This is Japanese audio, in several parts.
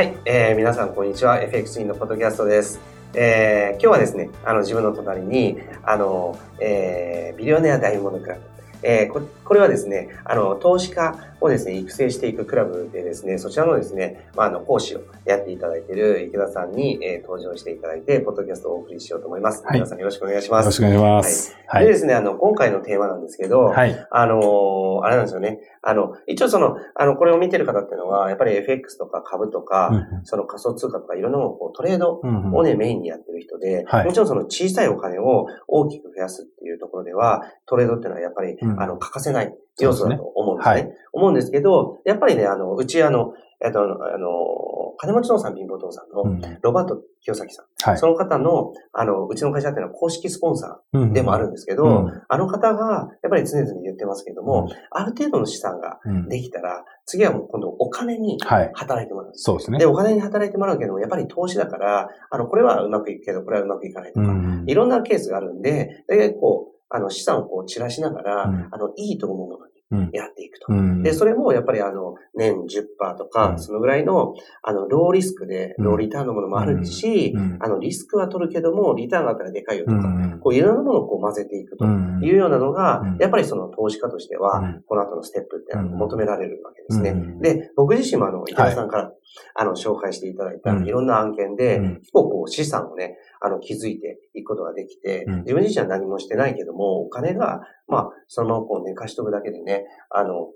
はい、えー、皆さんこんにちは。FX インのポッドキャストです。えー、今日はですね、あの自分の隣に、あの、えー、ビリオネア大物クラブ。えー、ここれはですね、あの、投資家をですね、育成していくクラブでですね、そちらのですね、まあ、あの、講師をやっていただいている池田さんに、えー、登場していただいて、ポッドキャストをお送りしようと思います。はい池田さんよろしくお願いします。よろしくお願いします。はい。でですね、あの、今回のテーマなんですけど、はい。あのーあれなんですよね。あの、一応その、あの、これを見てる方っていうのは、やっぱり FX とか株とか、うんその仮想通貨とかいろんなものをこうトレードうんうんをね、メインにやってる人で、はいもちろんその小さいお金を大きく増やすっころでは、トレードっていうのはやっぱり、うん。あの、欠かせない要素だと思うんですね。そうです思うんですけど、やっぱりね、あの、うちあの、えっと、あの、金持ちのさん貧乏父さんの、うん。ロバート清崎さん。はい。その方の、あの、うちの会社っていうのは公式スポンサうんーでもあるんですけど、うん。あの方が、やっぱり常々言ってますけども、うん。ある程度の資産がうん。できたら、次はもう今度お金にはい。働いてもらうんです。そうですね。で、。お金に働いてもらうけども、やっぱり投資だから、あの、これはうまくいくけど、これはうまくいかないとか、うんいろんなケースがあるんで、大体こう、あの、資産をこう散らしながら、うん。あの、いいと思うものやっていくと。うん。で、それもやっぱりあの、年10%とか、うん。そのぐらいの、あの、ローリスクで、うん。ローリターンのものもあるし、うん。あの、リスクは取るけども、リターンがあったらでかいよとか、うん。こう、いろんなものをこう混ぜていくと。うん。いうようなのが、うん。やっぱりその投資家としては、うん。この後のステップって求められるわけですね。うん。で、僕自身もあの、池田さんから、あの、紹介していただいたうん。いろんな案件で、うん。結構こう資産をね、あの、築いていくことができて、うん。自分自身は何もしてないけども、お金が、まあ、そのままこう寝かしとくだけでね、あの、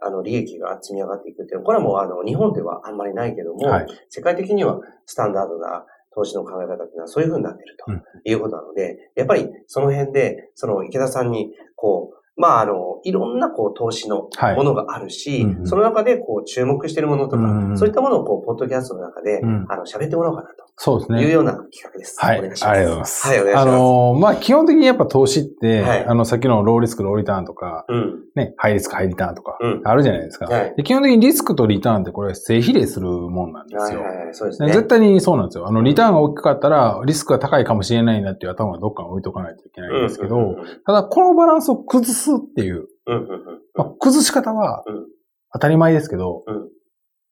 あの、利益が積み上がっていくっていうのは、これはもうあの、日本ではあんまりないけども、はい。世界的にはスタンダードな投資の考え方っていうのはそういう風になっているとうん。いうことなので、やっぱりその辺で、その池田さんに、こう、まあ、あの、いろんな、こう、投資のはいものがあるし、うんうんその中で、こう、注目しているものとか、うんうんそういったものを、こう、ポッドキャストの中で、うんあの、喋ってもらおうかなそうですね。というような企画です。はい。ありがとうお願いします。ございます。はいお願いしますあのー、まあ、基本的にやっぱ投資って、はいあの、さっきのローリスク、ローリターンとか、うん。ね、ハイリスク、ハイリターンとか、うんあるじゃないですか。はい。で基本的にリスクとリターンってこれ正比例するもんなんですよ。はいはいはい、そうですね。絶対にそうなんですよ。あの、リターンが大きかったら、リスクが高いかもしれないなっていう頭がどっかに置いとかないといけないんですけど、ただ、このバランスを崩すっていう、まあ、崩し方はうん、当たり前ですけど、うん。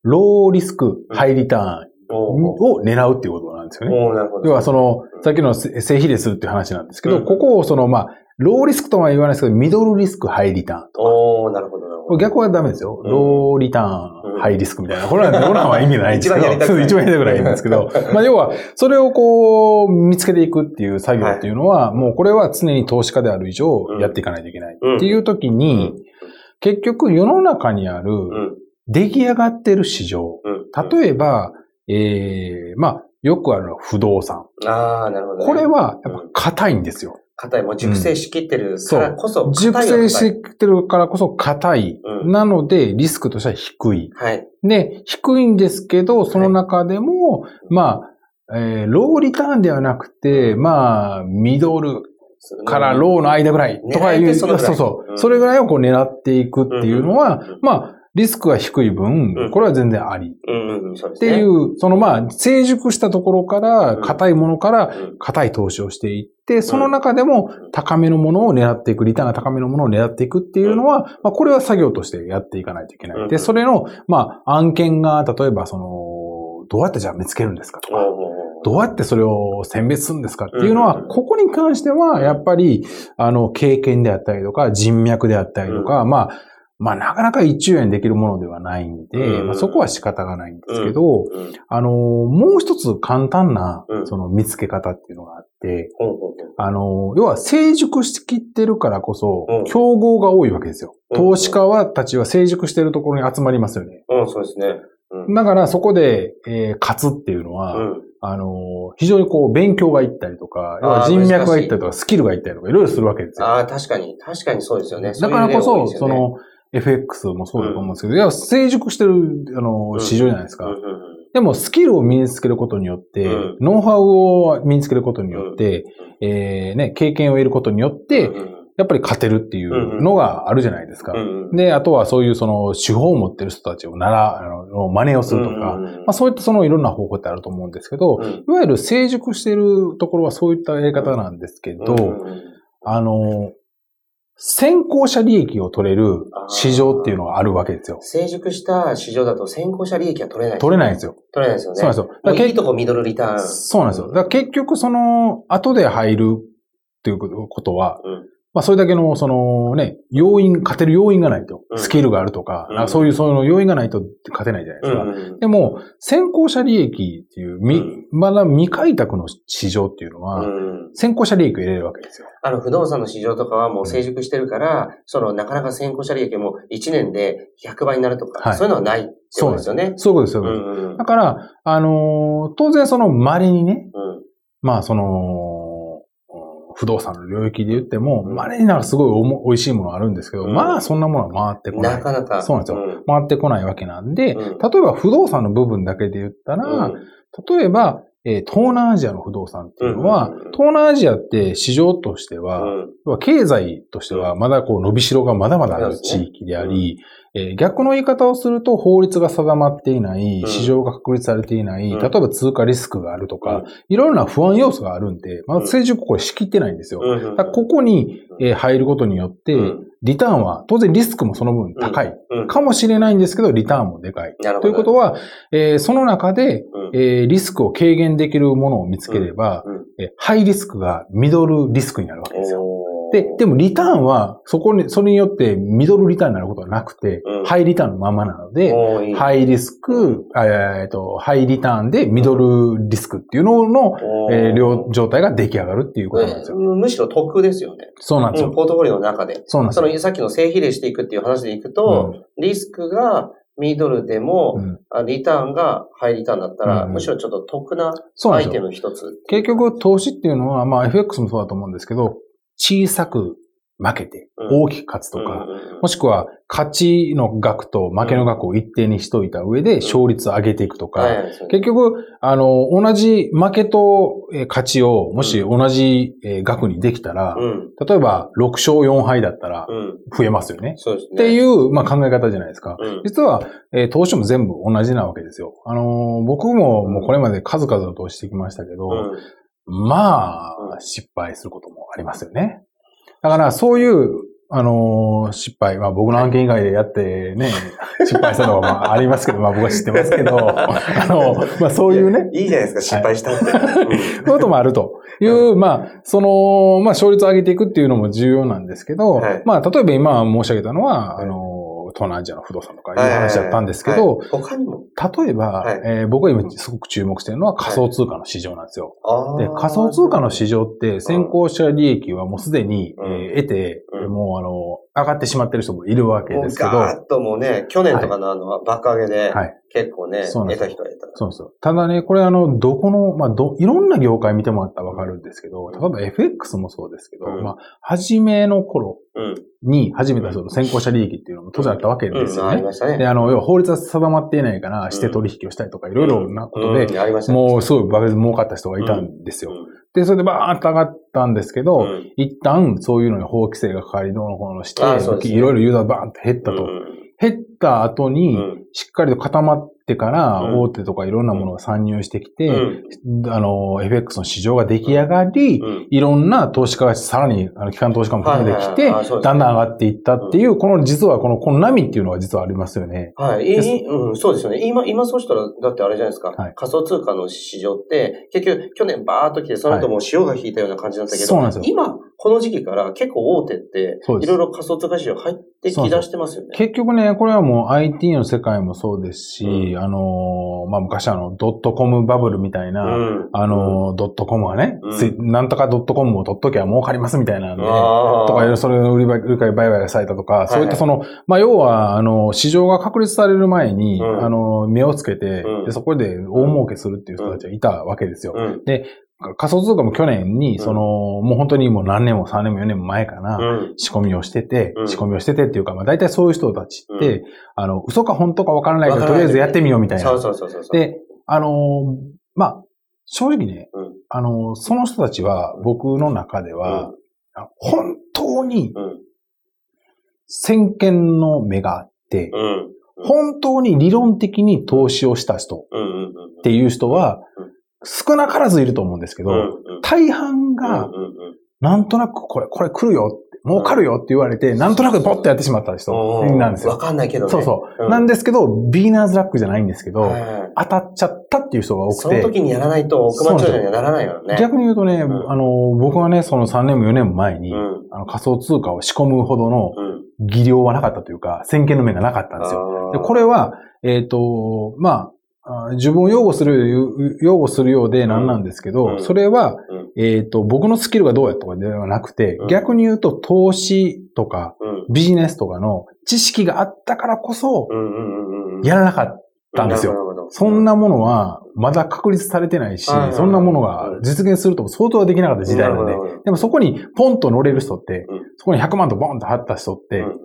ローリスク、ハイリターンを狙うっていうことなんですよね。要はそのう、ん。さっきの正比例するっていう話なんですけど、うん。ここをその、まあ、ローリスクとは言わないですけど、ミドルリスク、ハイリターンとか。おなるほど。これ逆はダメですよ。うんローリターン、うんハイリスクみたいな。これは、これは意味ないんですけど。一番やりたくないんですけど。まあ、要は、それをこう、見つけていくっていう作業っていうのは、もうこれは常に投資家である以上うん、やっていかないといけない。うんっていう時うにん、結局世の中にある、うん。出来上がってる市場。うん。例えば、ええまあ、よくあるのは不動産。ああ、なるほどね。これは、やっぱ硬いんですよ。硬い、もう熟成しきってるからこそ、熟硬いは硬い成してるからこそ硬い。うんなので、リスクとしては低い。はい。で、低いんですけど、その中でも、まあ、えーローリターンではなくて、まあ、ミドルからローの間ぐらいとかいう、そそうそうう。んそれぐらいをこう狙っていくっていうのは、うんまあ、リスクが低い分うん、これは全然あり。うんうん、そうでっ。ていう、そのまあ、成熟したところから、うん硬いものからうん硬い投資をしていって、その中でも高めのものを狙っていく、リターンが高めのものを狙っていくっていうのは、まあ、これは作業としてやっていかないといけなうん。い。で、それの、まあ、案件が、例えばその、どうやってじゃあ見つけるんですかとか、どうやってそれを選別するんですかっていうのは、うんここに関しては、やっぱり、あの、経験であったりとか、人脈であったりとか、まあ、まあ、なかなか一昼夜にできるものではないんで、うんまあ、そこは仕方がないんですけど、うんあの、もう一つ簡単なう、んその見つけ方っていうのがあって、あの、要は成熟しきってるからこそうん、競合が多いわけですよ。うん投資家は、たちは成熟してるところに集まりますよね。うん、そうですね。うん。だからそこで、えー勝つっていうのは、うん。あの、非常にこう、勉強がいったりとか、要は人脈がいったりとか、スキルがいったりとか、いろいろするわけですよ。ああ、確かに、確かにそうですよね。だからこそ、その、FX もそうだと思うんですけど、いや、成熟してる、あの、うん。市場じゃないですか。でも、スキルを身につけることによって、うん。ノウハウを身につけることによって、えーね、経験を得ることによって、やっぱり勝てるっていうのがあるじゃないですか。で、あとはそういうその手法を持ってる人たちをなら、あの、真似をするとか、まあそういったそのいろんな方法ってあると思うんですけど、うん。いわゆる成熟しているところはそういったやり方なんですけど、あの、先行者利益を取れる市場っていうのがあるわけですよ。成熟した市場だと先行者利益は取れない。取れないんですよ。取れないですよね。そうなんですよ。もだいいとこミドルリターン。そうなんですよ。だから結局その、後で入るっていうことは、うんまあそれだけの、そのね、要因、勝てる要因がないとう。んスキルがあるとか、うんかそういう、そういう要因がないと勝てないじゃないですか。うんでも、先行者利益っていう、みうんまだ未開拓の市場っていうのは、うん先行者利益を入れるわけですよ。あの、不動産の市場とかはもう成熟してるから、その、なかなか先行者利益も1年で100倍になるとか、はいそういうのはないってことですよね。そうですよ。うんうんだから、あのー当然その稀にね、うんまあその、うん不動産の領域で言っても、うん。稀になんかすごいおも美味しいものあるんですけど、うん。まあそんなものは回ってこな。ないかなか。そうなんですよ。ん。回ってこないわけなんで、うん。例えば不動産の部分だけで言ったら、うん。例えば、えー東南アジアの不動産っていうのは、うんうんうん東南アジアって市場としては、うん。経済としてはまだこう伸びしろがまだまだある地域であり、えー逆の言い方をすると法律が定まっていない、うん。市場が確立されていない、うん。例えば通貨リスクがあるとか、うん。いろいろな不安要素があるんで、まだ政治これ仕切ってないんですよ。ここに、えー入ることによって、うんリターンは当然リスクもその分高い。うんかもしれないんですけど、リターンもでかい。ということは、えーその中で、うんえーリスクを軽減できるものを見つければ、えーハイリスクがミドルリスクになるわけですよ。で、でもリターンは、そこに、それによってミドルリターンになることはなくて、うんハイリターンのままなので、いいハイリスク、えーっと、ハイリターンでミドルリスクっていうのの、えー両状態が出来上がるっていうことなんですよ。むむしろ得ですよね。そうなんですよ。うんポートフォリオの中で。そうなんですよ。そのさっきの正比例していくっていう話でいくと、リスクがミドルでも、うんあリターンがハイリターンだったら、うんむしろちょっと得な。アイテムの一つ。結局、投資っていうのは、まあ FX もそうだと思うんですけど、小さく負けて、うん大きく勝つとか、もしくは、勝ちの額と負けの額を一定にしといた上で、勝率を上げていくとか、結局、あの、同じ負けとえー勝ちを、もし同じえー額にできたら、うん。例えば、6勝4敗だったらうん。増えますよね。っていうう、まあ、考え方じゃないですか。うん。実は、えー投資も全部同じなわけですよ。あのー僕ももうこれまで数々の投資してきましたけど、うんまあ、うん失敗することもありますよね。だから、そういう、あのー失敗、まあ僕の案件以外でやってね、失敗したのはまあありますけど、まあ僕は知ってますけど、あの、まあそういうね、いいじゃないですか、失敗したって。うん。こともあるという、まあ、その、まあ勝率を上げていくっていうのも重要なんですけど、はい。まあ例えば今申し上げたのは、はい。あの、東南アジアの不動産とかいう話だったんですけど、はいはいはい他にも。例えば、はいえー僕が今すごく注目しているのは仮想通貨の市場なんですよ。あーで、仮想通貨の市場って先行者利益はもうすでに、うんえー得て、うんもうあの、上がってしまってる人もいるわけですけど、ガーッともうね、去年とかのあの、爆上げで、はい。結構ね、そうなんです。よ得た人は得た。そうですよ。ただね、これあの、どこの、まあ、ど、いろんな業界見てもらったらわかるんですけど、例えば FX もそうですけど、うん。まあ、初めの頃うん。に始めたその先行者利益っていうのも当然あったわけですうん、よね。ありましたね。で、あの、要は法律が定まっていないから、して取引をしたりとか、いろいろなことで、もうすごいバカで儲かった人がいたんですよ。うんで、それでバーンと上がったんですけど、うん。一旦そういうのに法規制がかかりどうのこうのして、いろいろユーザーバーンと減ったと。うん減った後に、うん。しっかりと固まってから、うん。大手とかいろんなものが参入してきて、うん。あの、FX の市場が出来上がり、うん。いろんな投資家がさらに、あの、機関投資家も含めてきて、はいはいはいあそうですね。だんだん上がっていったっていう、この実はこの、この波っていうのが実はありますよね。はい。いいうん、そうですよね。今、今そうしたら、だってあれじゃないですか。はい。仮想通貨の市場って、結局、去年バーっと来て、その後もう潮が引いたような感じだったけど、そうなんですよ。今、この時期から結構大手っていろいろ仮想通貨市場入ってき出してますよね。結局ね、これはもう IT の世界もそうですし、うん。あの、まあ、昔あの、ドットコムバブルみたいな、うん。あの、ドットコムはね、なんとかドットコムを取っときゃ儲かりますみたいなんで、とか、それの売り買い、売り買されたとか、そういったその、まあ、要は、あの、市場が確立される前に、うん。あの、目をつけて、うん。で、そこで大儲けするっていう人たちがいたわけですよ。うん。仮想通貨も去年に、んその、もう本当にもう何年も3年も4年も前かな、うん。仕込みをしてて、うん仕込みをしててっていうか、まあ大体そういう人たちって、うあの、嘘か本当かわからないけど、とりあえずやってみようみたいな。そうそうそうそう。で、あのーまあ、正直ね、うんあのーその人たちは僕の中では、あ本当にうん。先見の目があって、うん。本当に理論的に投資をした人。っていう人はうん、少なからずいると思うんですけど、うん。大半うん。が、うん。なんとなくこれ、これ来るよ儲かるよって言われて、なんとなくポッとやってしまった人なんですよ。わかんないけどね。そうそう。うんなんですけど、ビーナーズラックじゃないんですけど、はい当たっちゃったっていう人が多くそのて、時にやらないと億万長者にはならないよね。逆に言うとね、んあの、僕はね、その3年も4年も前に、うん。あの仮想通貨を仕込むほどのうん。技量はなかったというか、先見の目がなかったんですよ。でこれ、れは、えっ、と、まあ、あ自分を擁護する、擁護するようでなんなんですけど、うん。それは、うん。えっ、と、僕のスキルがどうやとかではなくて、うん。逆に言うと、投資とかうん。ビジネスとかの知識があったからこそ。やらなかったんですよ。そんなものは、まだ確立されてないしそんなものが実現するとも相当はできなかった時代なんででもそこにポンと乗れる人ってうん、そこに100万とボンと貼った人ってう、ん。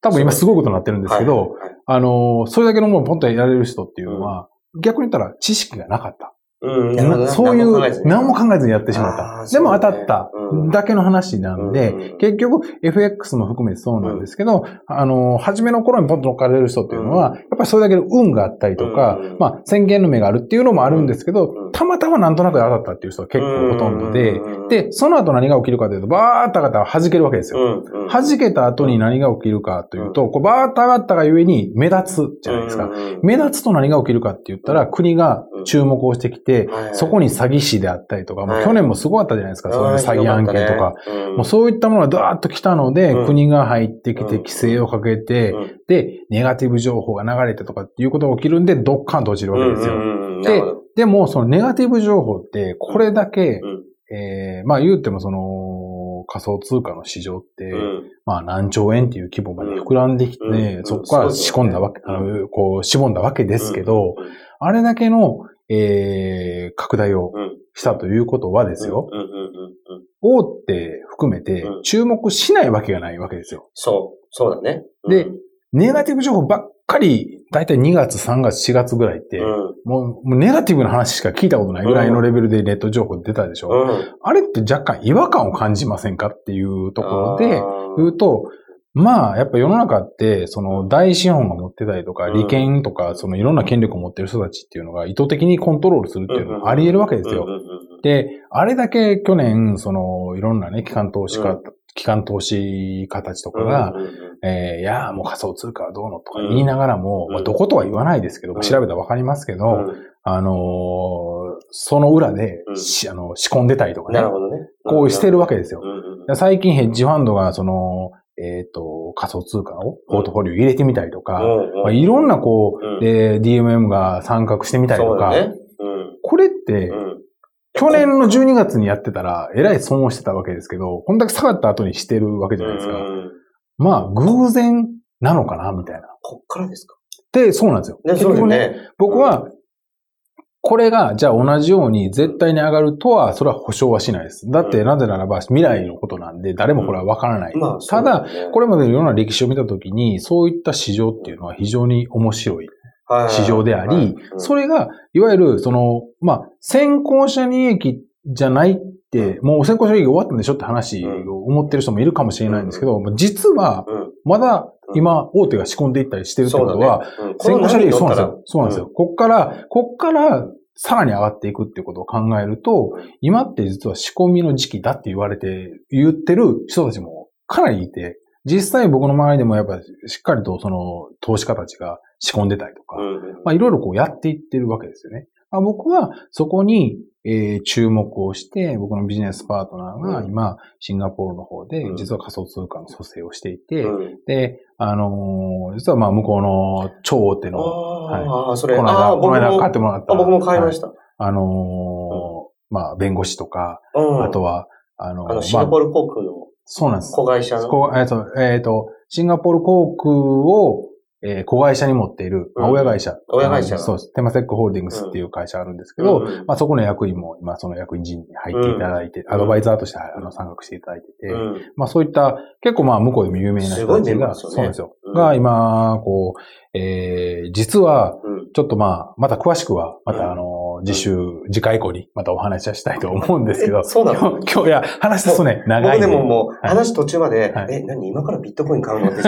多分今すごいことになってるんですけど、はいはい。はいあのー、それだけのものをポンとやれる人っていうのは、逆に言ったら知識がなかった。うん、そういう、何もえ考えずにやってしまった。あーでも当たった。うん。だけの話なんで、うん。うん結局 FX も含めてそうなんですけど、あのー、初めの頃にポンと乗っかれる人っていうのは、うん。やっぱりそれだけの運があったりとか、うん。まあ、宣言の目があるっていうのもあるんですけど、うん。たまたまなんとなくで当たったっていう人が結構ほとんどで、うん。で、その後何が起きるかというと、バーッと上がったら弾けるわけですよ。うん。うん、弾けた後に何が起きるかというと、こうバーッと上がったがゆえに目立つじゃないですか。うん。うん。目立つと何が起きるかって言ったら、国が注目をしてきて、はい。そこに詐欺師であったりとか、去年もすごかったじゃないですか、そういう詐欺案件とか。、うん。もうそういったものがダーッと来たので、うん。国が入ってきてうん。規制をかけて、うん。で、ネガティブ情報が流れてとかっていうことが起きるんで、ドッカンと落ちるわけですよ。うんうんうん。なるほど。でも、そのネガティブ情報って、これだけ、うん。えーまあ言うてもその、仮想通貨の市場って、うん。まあ何兆円っていう規模まで膨らんできて、うん。そこから仕込んだわけ、うん。あの、こう、絞んだわけですけど、うんあれだけの、えー、拡大をうん。したということはですよ、大手含めてうん。注目しないわけがないわけですよ。そう、そうだね。でうん。ネガティブ情報ばっかり、だいたい2月、3月、4月ぐらいって、うん。もうもうネガティブな話しか聞いたことないぐらいのレベルでネット情報出たでしょ。うん。あれって若干違和感を感じませんかっていうところで言うと、まあ、やっぱ世の中って、その大資本が持ってたりとか、うん。利権とか、そのいろんな権力を持ってる人たちっていうのが意図的にコントロールするっていうのもあり得るわけですよ。で、あれだけ去年、その、いろんなね、機関投資家、うん。機関投資家たちとかうんが、えーいやーもう仮想通貨はどうのとか言いながらも、うん。まあ、どことは言わないですけど、うん。調べたらわかりますけど、うん。あのーその裏で、あの仕込んでたりとかねなる、ほどね。こうしてるわけですよ。最近ヘッジファンドが、その、えっ、と、仮想通貨をポートフォリオ入れてみたりとか、うんうんまあ、いろんなこう、うんで、DMM が参画してみたりとか、ね。うんこれって、うん去年の12月にやってたら、えらい損をしてたわけですけど、こんだけ下がった後にしてるわけじゃないですか。うんまあ、偶然なのかな、みたいな。こっからですか？で、そうなんですよ。ね、結局ね、ね。僕は、これが、じゃあ同じように絶対に上がるとは、それは保証はしないです。だって、うんなぜならば未来のことなんで、誰もこれはわからない。まあ、ただ、ここれまでのいろんな歴史を見たときに、そういった市場っていうのは非常に面白いれ市場であり、それが、いわゆる、その、まあ、先行者利益じゃないって、もう先行者利益終わったんでしょって話を思ってる人もいるかもしれないんですけど、実は、うん。まだ今、大手が仕込んでいったりしてるってことは、ね。うん。先行者利益そうなんですこよ。そうなんですよ。こっから、こっから、さらに上がっていくっていうことを考えるとうん、今って実は仕込みの時期だって言われて、言ってる人たちもかなりいて、実際僕の周りでもやっぱしっかりとその投資家たちが仕込んでたりとか、まあいろいろこうやっていってるわけですよね。まあ、僕はそこに、えー注目をして、僕のビジネスパートナーがうん今、シンガポールの方でうん実は仮想通貨の蘇生をしていて、うんで、あのー実はまあ向こうの超大手の、ああ、それ、この間、この間買もってもらった。あ僕も買いました。あのーまあ弁護士とか、うんあとは、あのーあの、シンガまあ、ポール航空のそうなんです。子会社の。えっ、と、えっ、と、シンガポール航空を、えー子会社に持っている、まあうん親会社。親会社そうです。テマセックホールディングスっていう会社あるんですけど、うんまあそこの役員も今その役員陣に入っていただいて、うんアドバイザーとしてあの参画していただいてて、うんまあそういった結構まあ向こうでも有名な人たちが、ねそうなんですよ。が今、こう、えー、実は、うん。ちょっとまあ、また詳しくは、まうん。たあの、次週、次回以降にまたお話はしたいと思うんですけど。え、そうなの？今日、いや、話すとね、長いんで。僕でももう、はい。話途中まで、はい。え、何今からビットコイン買うの？って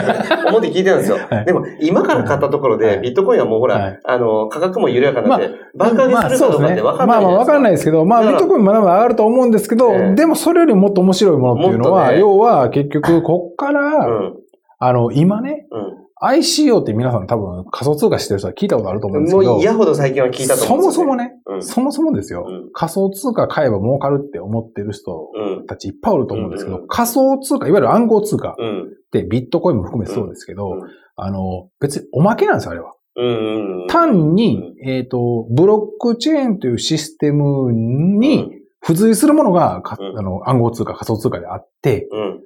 思って聞いてたんですよ。はい。でも、今から買ったところで、はい。ビットコインはもうほら、はい。あの、価格も緩やかになって、爆上げまあするかどうかって分かんないまあまあ分かんないい。ですけど、まあビットコインまだまだ上がると思うんですけど、ええ。でもそれよりもっと面白いものっていうのは、要は結局こっから、うん。あの、今ね、うん。ICO って皆さん多分仮想通貨してる人は聞いたことあると思うんですけど、もう嫌ほど最近は聞いたとそ思うんですよ、もそもね、うんそもそもですよ、うん仮想通貨買えば儲かるって思ってる人うん。たちいっぱいおると思うんですけど、うんうん仮想通貨、いわゆる暗号通貨っうん。てビットコインも含めそうですけど、うんあの、別におまけなんですよ、あれは。単に、えっ、と、ブロックチェーンというシステムに付随するものがあの暗号通貨、仮想通貨であって、うん。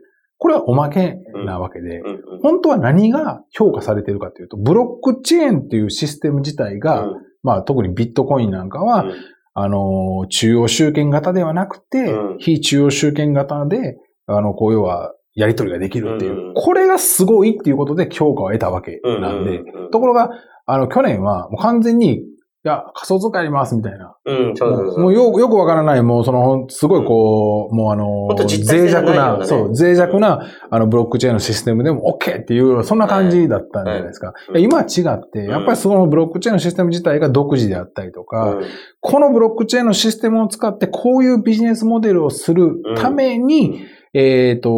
これはおまけなわけで。本当は何が評価されているかというと、ブロックチェーンっていうシステム自体が、うん。まあ特にビットコインなんかは、うん。あの、中央集権型ではなくて、うん。非中央集権型で、あの、こう要は、やり取りができるっていう、これがすごいっていうことで評価を得たわけなんで、ところが、あの、去年はもう完全に、いや、仮想通貨やりますみたいな。うん、そうそうそう。もうよよくわからない、もうその、すごいこう、もうあの脆弱なねな、そう、脆弱な、あの、ブロックチェーンのシステムでも OK っていう、そんな感じだったんじゃないですか。はいいや今は違って、やっぱりそのブロックチェーンのシステム自体が独自であったりとか、うん。このブロックチェーンのシステムを使ってこういうビジネスモデルをするために、えっ、と、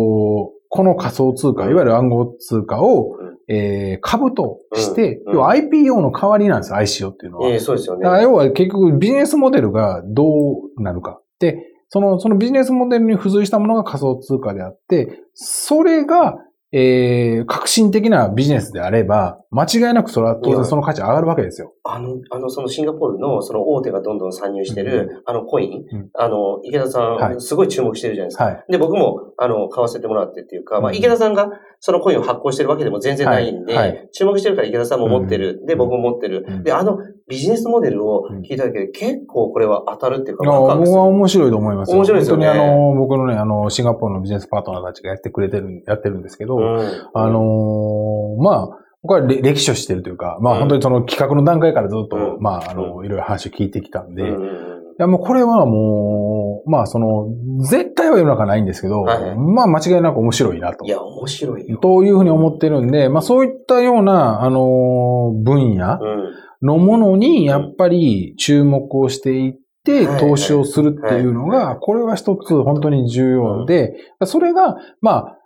この仮想通貨、うん。いわゆる暗号通貨を、うんえー株として、うん要は IPO の代わりなんですよ、ICO っていうのは。ええ、そうですよねだ。から要は結局ビジネスモデルがどうなるか。で、その、そのビジネスモデルに付随したものが仮想通貨であって、それが、えー、革新的なビジネスであれば、間違いなくそれは当然その価値上がるわけですよ。あの、あの、そのシンガポールの、その大手がどんどん参入してる、あのコイン、うん。あの、池田さん、はい。すごい注目してるじゃないですか。はい。で、僕も、あの、買わせてもらってっていうか、まあ、うん池田さんがそのコインを発行してるわけでも全然ないんで、はい。はい。注目してるから池田さんも持ってる。うん。で、僕も持ってる。うん。で、あのビジネスモデルを聞いただけで、結構これは当たるっていうか、僕は面白いと思いますよ。面白いですよね。本当にあの、僕のね、あの、シンガポールのビジネスパートナーたちがやってくれてる、やってるんですけど、うん。あのーまあ、僕はれ歴史を知ってるというか、まうん。あ本当にその企画の段階からずっと、うん。まあ、あの、いろいろ話を聞いてきたんで、いやもうこれはもう、まあその、絶対は世の中ないんですけど、まあ間違いなく面白いなと。い。や、面白いよ。というふうに思ってるんで、まあそういったような、あのー分野うん。のものに、やっぱり注目をしていってはい、投資をするっていうのはいが、これは一つ本当に重要で、それが、まあ、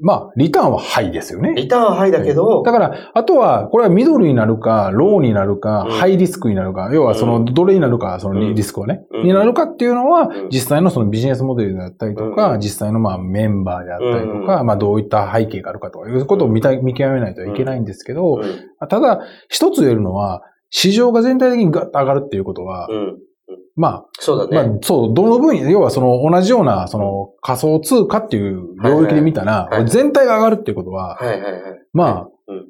まあ、リターンはハイですよね。リターンはハイだけど、だから、あとは、これはミドルになるか、ローになるか、うん。ハイリスクになるか、要はその、うん。どれになるか、そのうん。リスクをね、うん。になるかっていうのはうん、実際のそのビジネスモデルであったりとか、うん。実際のまあメンバーであったりとか、うまあどういった背景があるかとかいうことを見た見極めないといけないんですけど、うん。ただ、一つ言えるのは、市場が全体的にガッと上がるっていうことは、うん。まあ、そうだね。まあ、そう、どの分野、要はその同じような、その仮想通貨っていう領域で見たらはい。はい、全体が上がるっていうことは、はいはいはい。まあうん、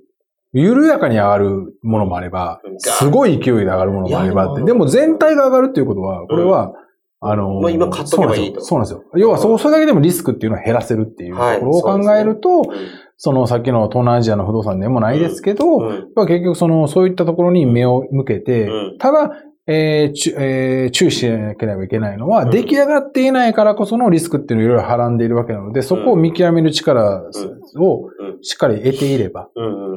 緩やかに上がるものもあればうん、すごい勢いで上がるものもあればって、でも全体が上がるっていうことは、これは、あの、もう今買っとけばいいと。そうなんですよ。要は、そうそれだけでもリスクっていうのを減らせるっていうとはいころを考えると、うん。そのさっきの東南アジアの不動産でもないですけど、うん。まあ結局その、そういったところに目を向けて、うん。ただ、えーちゅえー注意しなければいけないのは、うん。出来上がっていないからこそのリスクっていうのをいろいろはらんでいるわけなので、そこを見極める力をうん。しっかり得ていれば、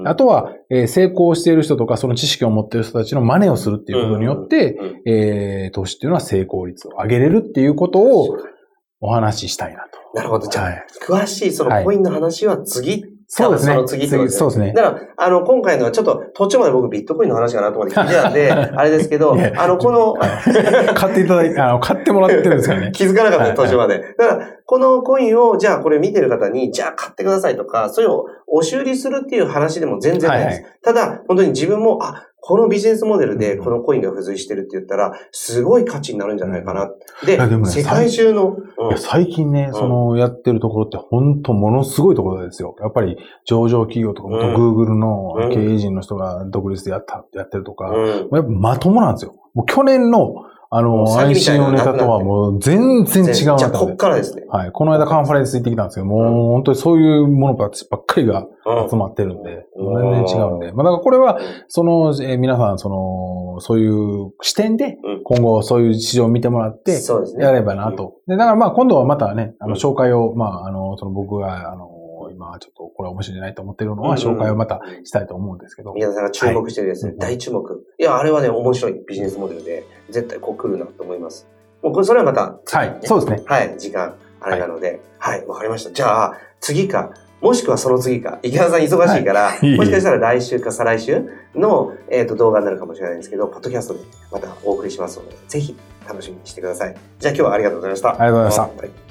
あとは、えー成功している人とか、その知識を持っている人たちの真似をするっていうことによって、えー投資っていうのは成功率を上げれるっていうことをお話ししたいなと。なるほど。じゃあ、はい。詳しいそのコインの話は次。そうですね。その次ってことですねそうですね。だから、あの、今回のはちょっと途中まで僕ビットコインの話かなと思って聞いてたんで、あれですけど、あの、この、買っていただいて、あの、買ってもらってるんですからね。気づかなかったはい途中まで。だから、このコインを、じゃあこれ見てる方に、じゃあ買ってくださいとか、それを押し売りするっていう話でも全然ないです。はただ、本当に自分も、あ、このビジネスモデルでうんこのコインが付随してるって言ったら、すごい価値になるんじゃないかな。で、やでもね世界中の、最近ね、んその、やってるところって本当ものすごいところですよ。やっぱり上場企業とか、うん元 Google のうん経営陣の人が独立でやった、やってるとか、うんやっぱまともなんですよ。もう去年の、あの、もう詐欺みたい IC なののネタとはもう全然違うじゃあ、こっからですね。はい。この間カンファレンス行ってきたんですけど、もう本当にそういうものばっかりが集まってるんで、うん全然違うんで。まあだからこれは、その、えー皆さん、その、そういう視点でうん、今後そういう市場を見てもらって、そうですね。やればなと。で、だからまあ今度はまたね、あの、うん紹介を、まあ、あの、その僕が、あの、今ちょっとこれは面白いんじゃないと思ってるのは、紹介をまたしたいと思うんですけど。宮田さんが注目してるですね、はい大注目。いや、あれはね、面白いビジネスモデルで、絶対こう来るなと思います。もうこれ、それはまた、はい。そうですね。はい、時間、あれなので、はい、わ、かりました。じゃあ、次か、もしくはその次か、池田さん忙しいから、はいもしかしたら来週か再来週の、えっ、と、動画になるかもしれないんですけど、ポッドキャストでまたお送りしますので、ぜひ楽しみにしてください。じゃあ今日はありがとうございました。ありがとうございましたはい